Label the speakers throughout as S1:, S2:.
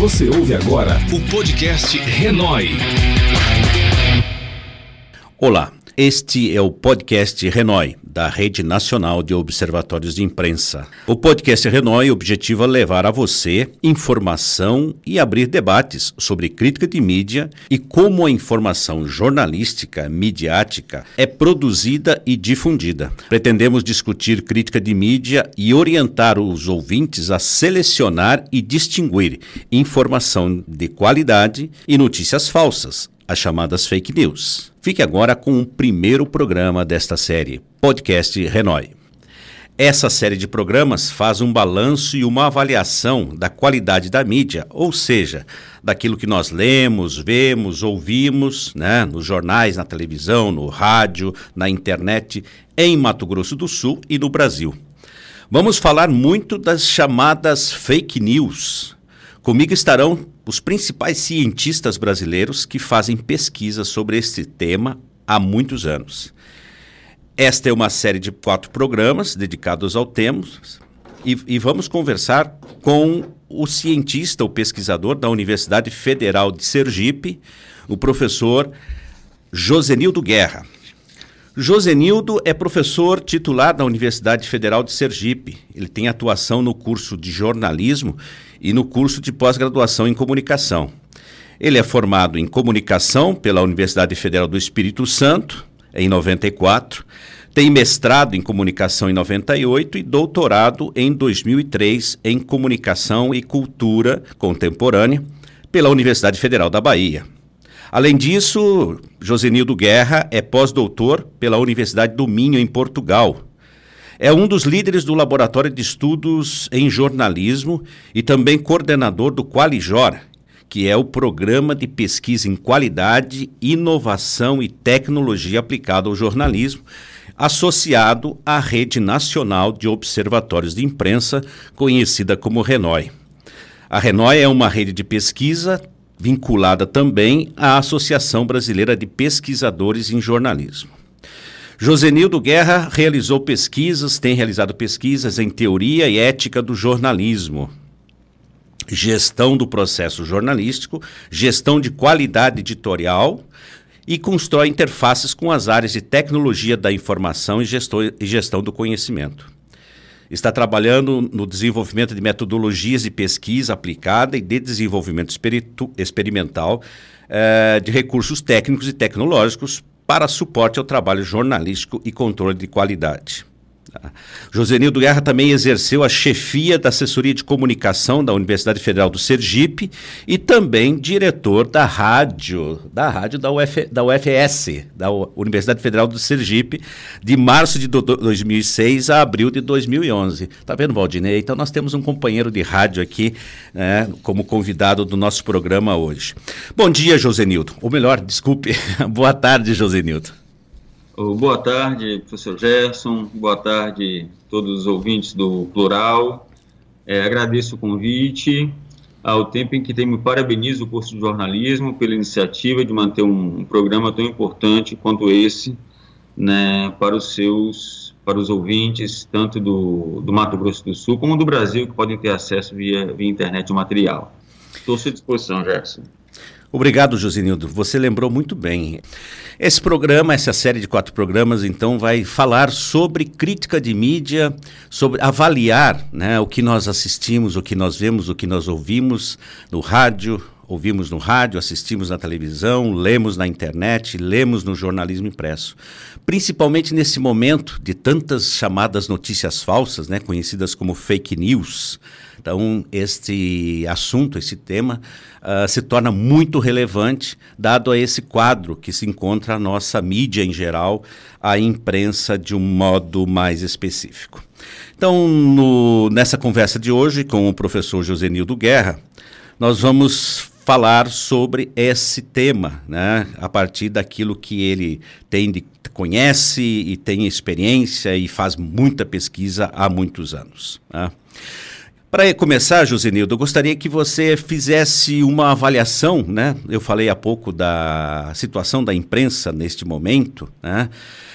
S1: Você ouve agora o podcast Renói.
S2: Olá, este é o podcast Renói, da Rede Nacional de Observatórios de Imprensa. O podcast Renói objetiva levar a você informação e abrir debates sobre crítica de mídia e como a informação jornalística, midiática, é produzida e difundida. Pretendemos discutir crítica de mídia e orientar os ouvintes a selecionar e distinguir informação de qualidade e notícias falsas as chamadas fake news. Fique agora com o primeiro programa desta série, Podcast Renói. Essa série de programas faz um balanço e uma avaliação da qualidade da mídia, ou seja, daquilo que nós lemos, vemos, ouvimos, né, nos jornais, na televisão, no rádio, na internet, em Mato Grosso do Sul e no Brasil. Vamos falar muito das chamadas fake news. Comigo estarão os principais cientistas brasileiros que fazem pesquisa sobre este tema há muitos anos. Esta é uma série de quatro programas dedicados ao tema e, e vamos conversar com o cientista, o pesquisador da Universidade Federal de Sergipe, o professor Josenildo Guerra. Josenildo é professor titular da Universidade Federal de Sergipe. Ele tem atuação no curso de jornalismo e no curso de pós-graduação em comunicação. Ele é formado em comunicação pela Universidade Federal do Espírito Santo, em 94, tem mestrado em comunicação em 98 e doutorado em 2003 em comunicação e cultura contemporânea pela Universidade Federal da Bahia. Além disso, Josenildo Guerra é pós-doutor pela Universidade do Minho, em Portugal, é um dos líderes do Laboratório de Estudos em Jornalismo e também coordenador do Qualijor, que é o programa de pesquisa em qualidade, inovação e tecnologia aplicada ao jornalismo, associado à Rede Nacional de Observatórios de Imprensa, conhecida como RENOI. A RENOI é uma rede de pesquisa vinculada também à Associação Brasileira de Pesquisadores em Jornalismo. Josenildo Guerra realizou pesquisas, tem realizado pesquisas em teoria e ética do jornalismo, gestão do processo jornalístico, gestão de qualidade editorial e constrói interfaces com as áreas de tecnologia da informação e, e gestão do conhecimento. Está trabalhando no desenvolvimento de metodologias de pesquisa aplicada e de desenvolvimento experimental eh, de recursos técnicos e tecnológicos para suporte ao trabalho jornalístico e controle de qualidade. Josenildo Guerra também exerceu a chefia da assessoria de comunicação da Universidade Federal do Sergipe e também diretor da rádio, da rádio da, Uf, da UFS, da Universidade Federal do Sergipe, de março de 2006 a abril de 2011. Tá vendo, Valdinei? Então nós temos um companheiro de rádio aqui né, como convidado do nosso programa hoje. Bom dia, Josenildo. Ou melhor, desculpe, boa tarde, Josenildo.
S3: Boa tarde, professor Gerson. Boa tarde todos os ouvintes do Plural. É, agradeço o convite. Ao tempo em que tenho, parabenizo o curso de jornalismo pela iniciativa de manter um, um programa tão importante quanto esse né, para os seus, para os ouvintes, tanto do, do Mato Grosso do Sul como do Brasil, que podem ter acesso via, via internet ao material. Estou à sua disposição, Gerson.
S2: Obrigado, Josinildo. Você lembrou muito bem. Esse programa, essa série de quatro programas, então, vai falar sobre crítica de mídia, sobre avaliar né, o que nós assistimos, o que nós vemos, o que nós ouvimos no rádio, ouvimos no rádio, assistimos na televisão, lemos na internet, lemos no jornalismo impresso. Principalmente nesse momento de tantas chamadas notícias falsas, né, conhecidas como fake news. Então, este assunto, esse tema, uh, se torna muito relevante, dado a esse quadro que se encontra a nossa mídia em geral, a imprensa de um modo mais específico. Então, no, nessa conversa de hoje com o professor Josenildo Guerra, nós vamos falar sobre esse tema, né, a partir daquilo que ele tem de, conhece e tem experiência e faz muita pesquisa há muitos anos. Né? Para começar, Josenildo, eu gostaria que você fizesse uma avaliação, né? Eu falei há pouco da situação da imprensa neste momento, né?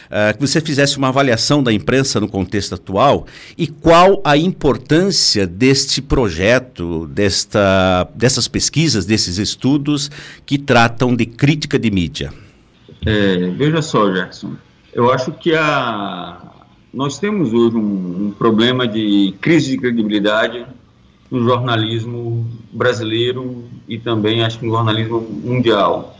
S2: Uh, que você fizesse uma avaliação da imprensa no contexto atual e qual a importância deste projeto, desta, dessas pesquisas, desses estudos que tratam de crítica de mídia.
S3: É, veja só, Jackson, eu acho que a, nós temos hoje um, um problema de crise de credibilidade no jornalismo brasileiro e também acho que no jornalismo mundial.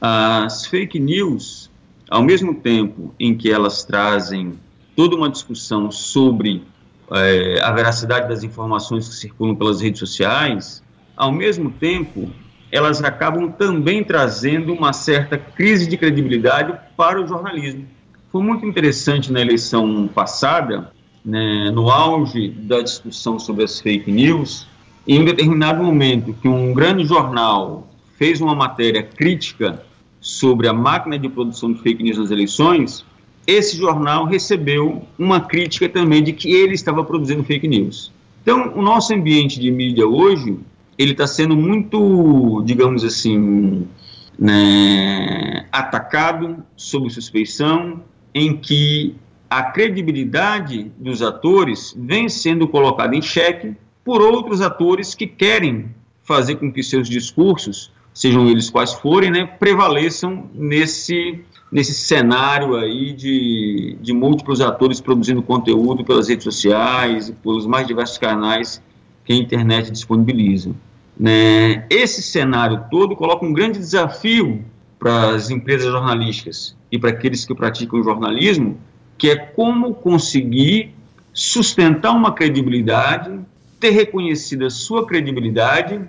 S3: As fake news ao mesmo tempo em que elas trazem toda uma discussão sobre é, a veracidade das informações que circulam pelas redes sociais, ao mesmo tempo elas acabam também trazendo uma certa crise de credibilidade para o jornalismo. Foi muito interessante na eleição passada, né, no auge da discussão sobre as fake news, em um determinado momento que um grande jornal fez uma matéria crítica sobre a máquina de produção de fake news nas eleições, esse jornal recebeu uma crítica também de que ele estava produzindo fake news. Então, o nosso ambiente de mídia hoje, ele está sendo muito, digamos assim, né, atacado sob suspeição, em que a credibilidade dos atores vem sendo colocada em xeque por outros atores que querem fazer com que seus discursos sejam eles quais forem, né, prevaleçam nesse, nesse cenário aí de, de múltiplos atores produzindo conteúdo pelas redes sociais e pelos mais diversos canais que a internet disponibiliza. Né? Esse cenário todo coloca um grande desafio para as empresas jornalísticas e para aqueles que praticam jornalismo, que é como conseguir sustentar uma credibilidade, ter reconhecido a sua credibilidade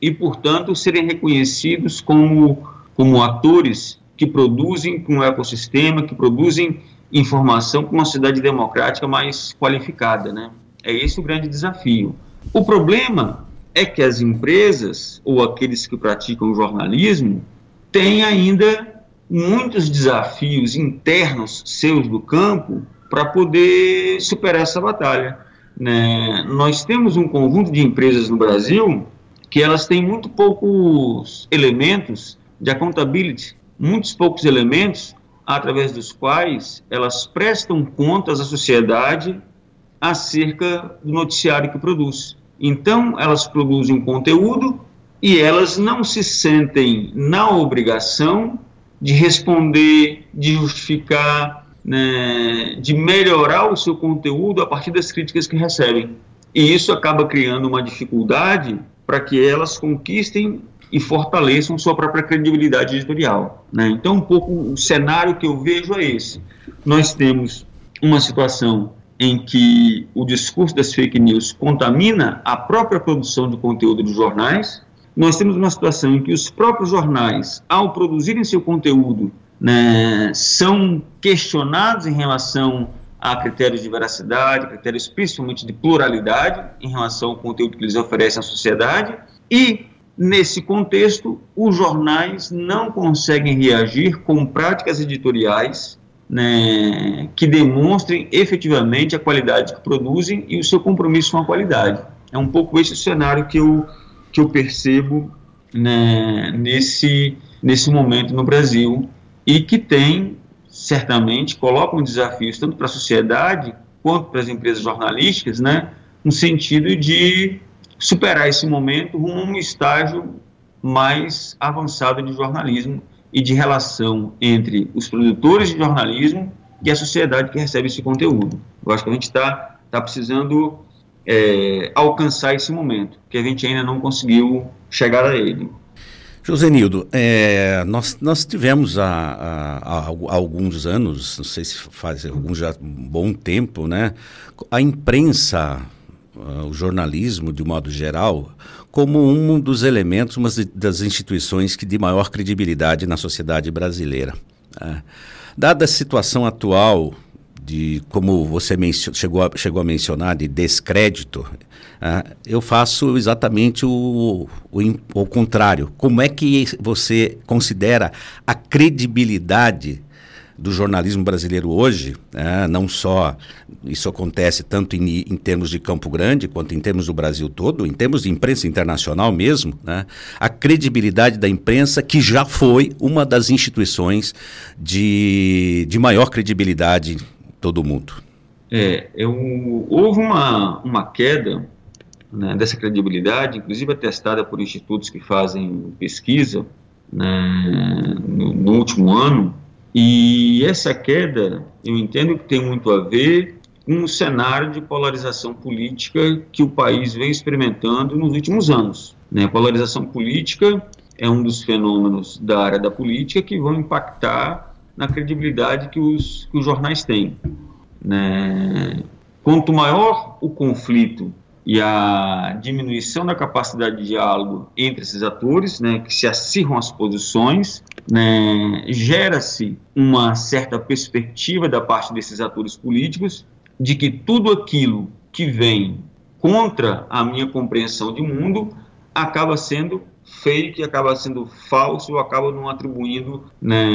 S3: e, portanto, serem reconhecidos como, como atores que produzem com um ecossistema, que produzem informação com uma sociedade democrática mais qualificada. Né? É esse o grande desafio. O problema é que as empresas ou aqueles que praticam jornalismo têm ainda muitos desafios internos seus do campo para poder superar essa batalha. Né? Nós temos um conjunto de empresas no Brasil que elas têm muito poucos elementos de accountability, muitos poucos elementos através dos quais elas prestam contas à sociedade acerca do noticiário que produz. Então, elas produzem conteúdo e elas não se sentem na obrigação de responder, de justificar, né, de melhorar o seu conteúdo a partir das críticas que recebem. E isso acaba criando uma dificuldade para que elas conquistem e fortaleçam sua própria credibilidade editorial. Né? Então, um pouco o cenário que eu vejo é esse. Nós temos uma situação em que o discurso das fake news contamina a própria produção de conteúdo dos jornais. Nós temos uma situação em que os próprios jornais, ao produzirem seu conteúdo, né, são questionados em relação a critérios de veracidade, critérios principalmente de pluralidade em relação ao conteúdo que eles oferecem à sociedade. E, nesse contexto, os jornais não conseguem reagir com práticas editoriais né, que demonstrem efetivamente a qualidade que produzem e o seu compromisso com a qualidade. É um pouco esse o cenário que eu, que eu percebo né, nesse, nesse momento no Brasil e que tem certamente colocam desafios tanto para a sociedade quanto para as empresas jornalísticas, né, no sentido de superar esse momento rumo a um estágio mais avançado de jornalismo e de relação entre os produtores de jornalismo e a sociedade que recebe esse conteúdo. Eu acho que a gente está tá precisando é, alcançar esse momento, que a gente ainda não conseguiu chegar a ele.
S2: Josenildo, é, nós, nós tivemos há, há, há, alguns anos, não sei se faz algum já bom tempo, né, a imprensa, uh, o jornalismo de modo geral, como um dos elementos, uma das instituições que de maior credibilidade na sociedade brasileira. Né. Dada a situação atual de como você chegou a, chegou a mencionar de descrédito, uh, eu faço exatamente o, o, o, contrário. Como é que você considera a credibilidade do jornalismo brasileiro hoje, né, não só isso acontece tanto em, em, termos de Campo Grande quanto em termos do Brasil todo, em termos de imprensa internacional mesmo, né, a credibilidade da imprensa que já foi uma das instituições de, de maior credibilidade todo mundo.
S3: É, eu, houve uma, uma queda né, dessa credibilidade, inclusive atestada por institutos que fazem pesquisa né, no, no, último ano, e essa queda eu entendo que tem muito a ver com o cenário de polarização política que o país vem experimentando nos últimos anos. Né? A polarização política é um dos fenômenos da área da política que vão impactar na credibilidade que os, que os jornais têm. Né? Quanto maior o conflito e a diminuição da capacidade de diálogo entre esses atores, né, que se acirram as posições, né, gera-se uma certa perspectiva da parte desses atores políticos de que tudo aquilo que vem contra a minha compreensão de mundo acaba sendo fake, acaba sendo falso, acaba não atribuindo né,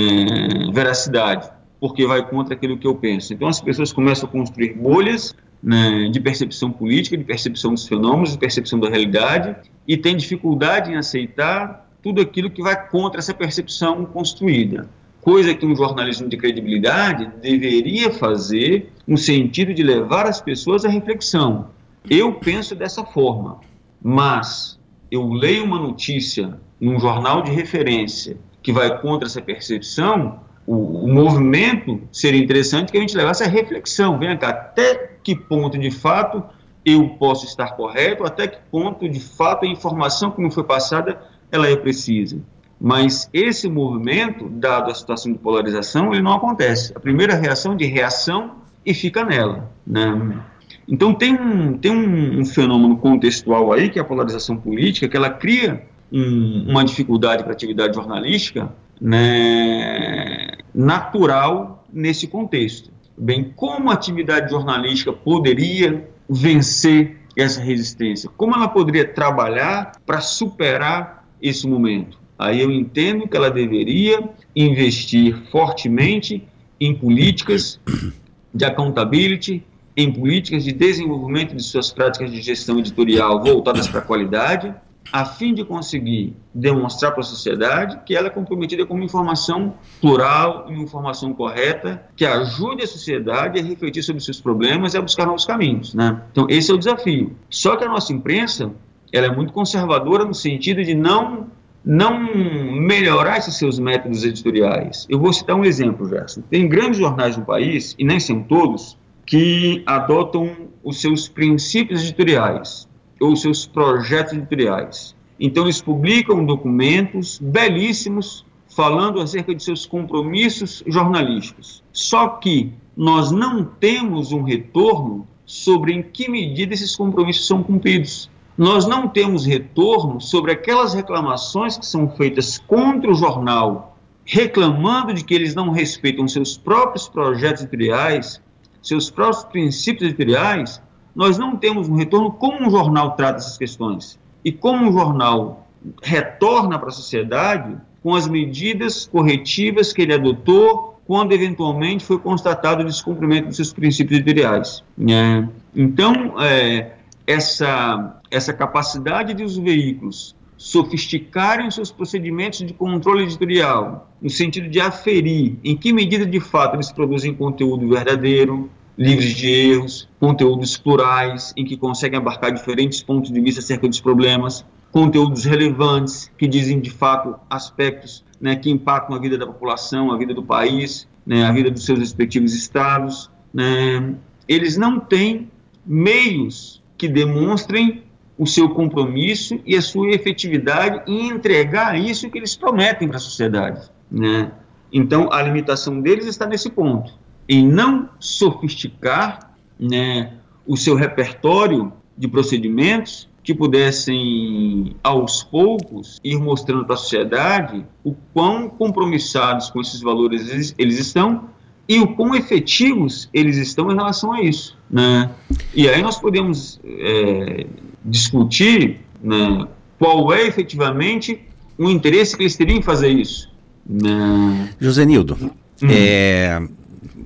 S3: veracidade, porque vai contra aquilo que eu penso. Então as pessoas começam a construir bolhas né, de percepção política, de percepção dos fenômenos, de percepção da realidade, e tem dificuldade em aceitar tudo aquilo que vai contra essa percepção construída. Coisa que um jornalismo de credibilidade deveria fazer no sentido de levar as pessoas à reflexão. Eu penso dessa forma, mas eu leio uma notícia num jornal de referência que vai contra essa percepção, o, o, movimento seria interessante que a gente levasse a reflexão. Vem cá, até que ponto de fato eu posso estar correto, até que ponto de fato a informação que me foi passada ela é precisa. Mas esse movimento, dado a situação de polarização, ele não acontece. A primeira reação de reação e fica nela. Né? Então tem um, tem um, um, fenômeno contextual aí, que é a polarização política, que ela cria um, uma dificuldade para a atividade jornalística né, natural nesse contexto. Bem, como a atividade jornalística poderia vencer essa resistência? Como ela poderia trabalhar para superar esse momento? Aí eu entendo que ela deveria investir fortemente em políticas de accountability, em políticas de desenvolvimento de suas práticas de gestão editorial voltadas para a qualidade, a fim de conseguir demonstrar para a sociedade que ela é comprometida com uma informação plural uma informação correta que ajude a sociedade a refletir sobre seus problemas e a buscar novos caminhos. Né? Então, esse é o desafio. Só que a nossa imprensa ela é muito conservadora no sentido de não não melhorar esses seus métodos editoriais. Eu vou citar um exemplo, Gerson. Tem grandes jornais no país, e nem são todos, que adotam os seus princípios editoriais ou seus projetos editoriais. Então, eles publicam documentos belíssimos falando acerca de seus compromissos jornalísticos. Só que nós não temos um retorno sobre em que medida esses compromissos são cumpridos. Nós não temos retorno sobre aquelas reclamações que são feitas contra o jornal, reclamando de que eles não respeitam seus próprios projetos editoriais, seus próprios princípios editoriais, nós não temos um retorno como um jornal trata essas questões e como um jornal retorna para a sociedade com as medidas corretivas que ele adotou quando eventualmente foi constatado o descumprimento dos seus princípios editoriais. Né? Então, é, essa, essa capacidade dos veículos sofisticarem os seus procedimentos de controle editorial, no sentido de aferir em que medida de fato eles produzem conteúdo verdadeiro, livres de erros, conteúdos plurais, em que conseguem abarcar diferentes pontos de vista acerca dos problemas, conteúdos relevantes, que dizem de fato aspectos né, que impactam a vida da população, a vida do país, né, a vida dos seus respectivos estados. Né. Eles não têm meios que demonstrem o seu compromisso e a sua efetividade em entregar isso que eles prometem para a sociedade. Né? Então, a limitação deles está nesse ponto em não sofisticar né, o seu repertório de procedimentos que pudessem, aos poucos, ir mostrando para a sociedade o quão compromissados com esses valores eles estão e o quão efetivos eles estão em relação a isso. Né? E aí nós podemos é, discutir né, qual é efetivamente o interesse que eles teriam em fazer isso.
S2: Né? José Nildo, Hum. É,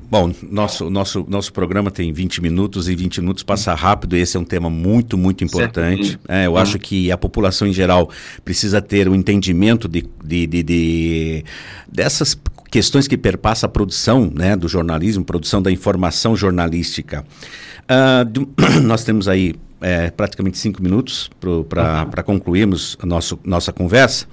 S2: Bom, nosso, nosso, nosso programa tem 20 minutos e 20 minutos passa rápido. Esse é um tema muito, muito importante. É, eu acho que a população em geral precisa ter o um entendimento de, de, de, de, dessas questões que perpassam a produção né, do jornalismo, produção da informação jornalística. Uh, do, nós temos aí é, praticamente cinco minutos para uhum. concluirmos a nosso, nossa conversa.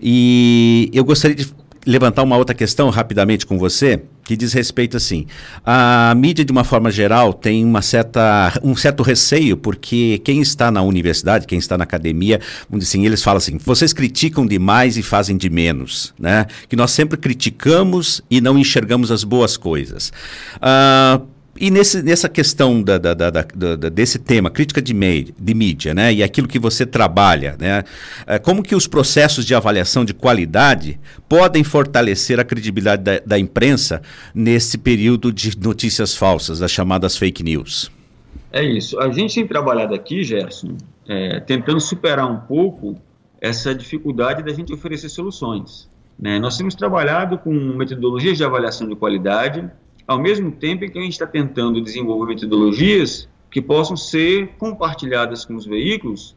S2: E eu gostaria de levantar uma outra questão rapidamente com você, que diz respeito assim, a mídia de uma forma geral tem uma certa, um certo receio, porque quem está na universidade, quem está na academia, assim, eles falam assim, vocês criticam demais e fazem de menos, né? Que nós sempre criticamos e não enxergamos as boas coisas. Uh, e nesse, nessa questão da, da, da, desse tema, crítica de, de mídia, né, e aquilo que você trabalha, né, é, como que os processos de avaliação de qualidade podem fortalecer a credibilidade da, da imprensa nesse período de notícias falsas, as chamadas fake news?
S3: É isso. A gente tem trabalhado aqui, Gerson, é, tentando superar um pouco essa dificuldade da gente oferecer soluções. Né? Nós temos trabalhado com metodologias de avaliação de qualidade, ao mesmo tempo em que a gente está tentando desenvolver metodologias que possam ser compartilhadas com os veículos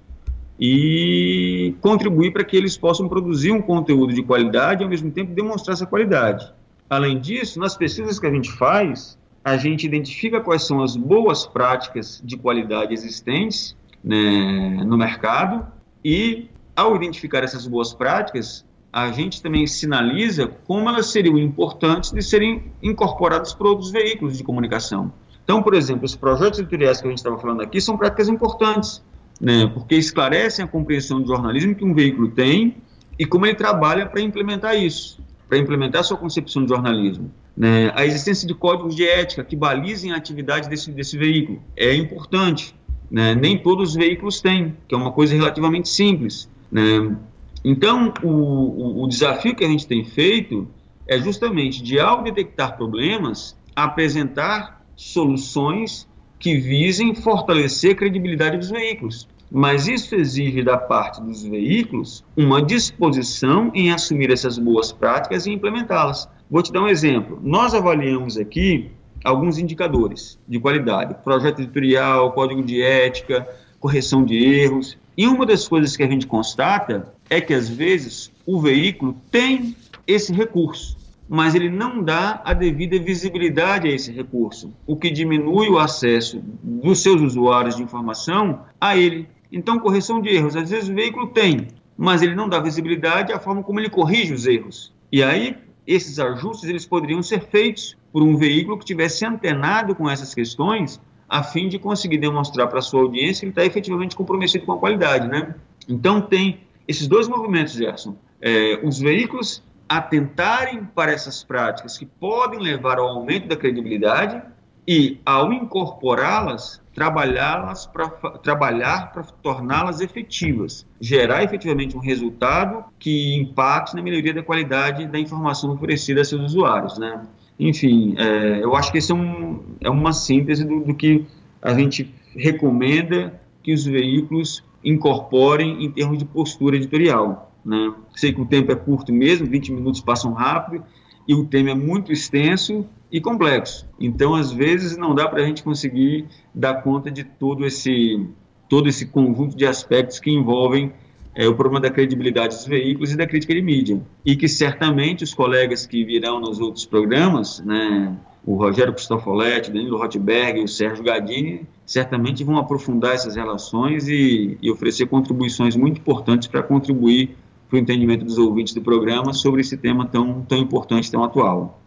S3: e contribuir para que eles possam produzir um conteúdo de qualidade e, ao mesmo tempo, demonstrar essa qualidade. Além disso, nas pesquisas que a gente faz, a gente identifica quais são as boas práticas de qualidade existentes né, no mercado e, ao identificar essas boas práticas, a gente também sinaliza como elas seriam importantes de serem incorporadas por outros veículos de comunicação. Então, por exemplo, os projetos editoriais que a gente estava falando aqui são práticas importantes, né, porque esclarecem a compreensão do jornalismo que um veículo tem e como ele trabalha para implementar isso, para implementar a sua concepção de jornalismo. Né. A existência de códigos de ética que balizem a atividade desse, desse veículo é importante. Né, nem todos os veículos têm, que é uma coisa relativamente simples. Né? Então, o, o, o desafio que a gente tem feito é justamente de, ao detectar problemas, apresentar soluções que visem fortalecer a credibilidade dos veículos. Mas isso exige da parte dos veículos uma disposição em assumir essas boas práticas e implementá-las. Vou te dar um exemplo. Nós avaliamos aqui alguns indicadores de qualidade: projeto editorial, código de ética, correção de erros. E uma das coisas que a gente constata é que, às vezes, o veículo tem esse recurso, mas ele não dá a devida visibilidade a esse recurso, o que diminui o acesso dos seus usuários de informação a ele. Então, correção de erros, às vezes o veículo tem, mas ele não dá visibilidade à forma como ele corrige os erros. E aí, esses ajustes eles poderiam ser feitos por um veículo que tivesse antenado com essas questões a fim de conseguir demonstrar para a sua audiência que ele está efetivamente comprometido com a qualidade, né? Então tem esses dois movimentos, Gerson. É, os veículos atentarem para essas práticas que podem levar ao aumento da credibilidade e, ao incorporá-las, trabalhá-las para trabalhar para torná-las efetivas, gerar efetivamente um resultado que impacte na melhoria da qualidade da informação oferecida a seus usuários, né? Enfim, é, eu acho que isso é, um, é uma síntese do, do, que a gente recomenda que os veículos incorporem em termos de postura editorial. Né? Sei que o tempo é curto mesmo, 20 minutos passam rápido, e o tema é muito extenso e complexo. Então, às vezes, não dá para a gente conseguir dar conta de todo esse, todo esse conjunto de aspectos que envolvem é, o problema da credibilidade dos veículos e da crítica de mídia. E que certamente os colegas que virão nos outros programas, né, o Rogério Cristofoletti, Danilo Rotberg e o Sérgio Gadini, certamente vão aprofundar essas relações e, e oferecer contribuições muito importantes para contribuir para o entendimento dos ouvintes do programa sobre esse tema tão, tão importante, tão atual.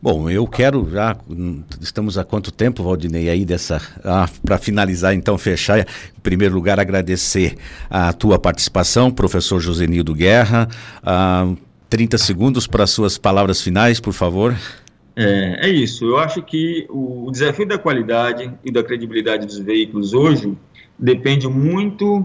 S2: Bom, eu quero já. Estamos há quanto tempo, Valdinei, aí dessa. Ah, Para finalizar, então, fechar, em primeiro lugar, agradecer a tua participação, professor Josenildo Guerra. Ah, 30 segundos para suas palavras finais, por favor.
S3: É, é isso. Eu acho que o, desafio da qualidade e da credibilidade dos veículos hoje depende muito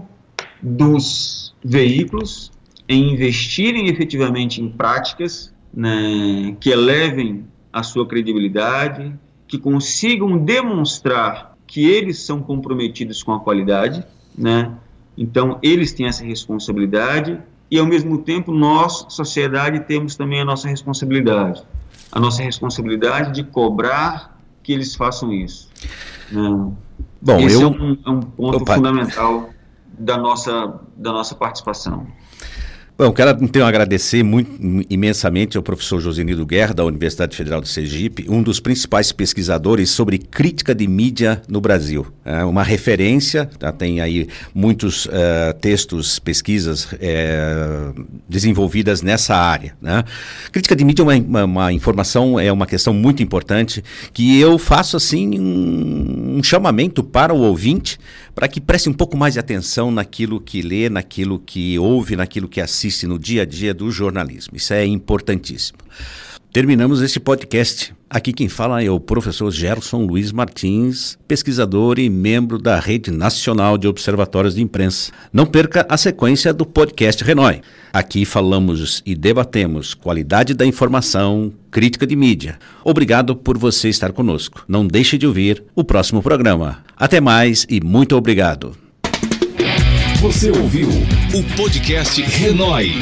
S3: dos veículos em investirem efetivamente em práticas né, que elevem a sua credibilidade, que consigam demonstrar que eles são comprometidos com a qualidade, né? Então, eles têm essa responsabilidade e, ao mesmo tempo, nós, sociedade, temos também a nossa responsabilidade. A nossa responsabilidade de cobrar que eles façam isso. Né? Bom, Esse eu... é, um, é um ponto Opa. fundamental da nossa, da nossa participação.
S2: Bom, quero então agradecer muito, imensamente ao professor Josenildo Guerra, da Universidade Federal de Sergipe, um dos principais pesquisadores sobre crítica de mídia no Brasil. É uma referência, já tem aí muitos uh, textos, pesquisas uh, desenvolvidas nessa área. Né? Crítica de mídia é uma, uma, uma, informação, é uma questão muito importante, que eu faço assim um, um chamamento para o ouvinte, para que preste um pouco mais de atenção naquilo que lê, naquilo que ouve, naquilo que assiste no dia a dia do jornalismo. Isso é importantíssimo. Terminamos este podcast. Aqui quem fala é o professor Gerson Luiz Martins, pesquisador e membro da Rede Nacional de Observatórios de Imprensa. Não perca a sequência do podcast Renoi. Aqui falamos e debatemos qualidade da informação, crítica de mídia. Obrigado por você estar conosco. Não deixe de ouvir o próximo programa. Até mais e muito obrigado.
S1: Você ouviu o podcast Renoi.